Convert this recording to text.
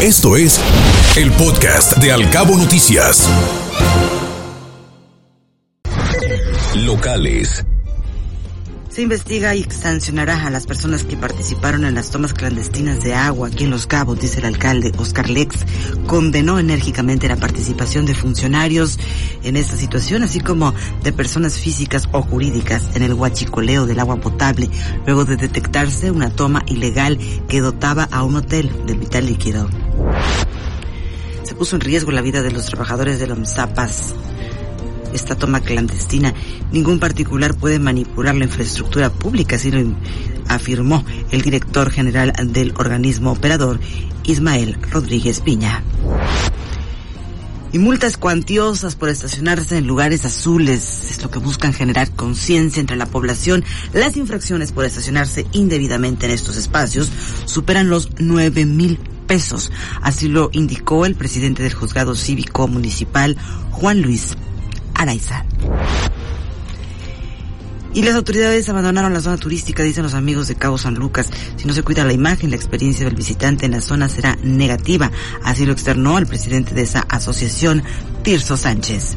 Esto es el podcast de Alcabo Noticias. Locales. Se investiga y sancionará a las personas que participaron en las tomas clandestinas de agua aquí en Los Cabos, dice el alcalde Oscar Lex. Condenó enérgicamente la participación de funcionarios en esta situación, así como de personas físicas o jurídicas en el huachicoleo del agua potable, luego de detectarse una toma ilegal que dotaba a un hotel del vital líquido. Se puso en riesgo la vida de los trabajadores de los Zapas esta toma clandestina. Ningún particular puede manipular la infraestructura pública, así lo afirmó el director general del organismo operador, Ismael Rodríguez Piña. Y multas cuantiosas por estacionarse en lugares azules es lo que buscan generar conciencia entre la población. Las infracciones por estacionarse indebidamente en estos espacios superan los nueve mil pesos. Así lo indicó el presidente del juzgado cívico municipal, Juan Luis Araiza. Y las autoridades abandonaron la zona turística, dicen los amigos de Cabo San Lucas. Si no se cuida la imagen, la experiencia del visitante en la zona será negativa. Así lo externó el presidente de esa asociación, Tirso Sánchez.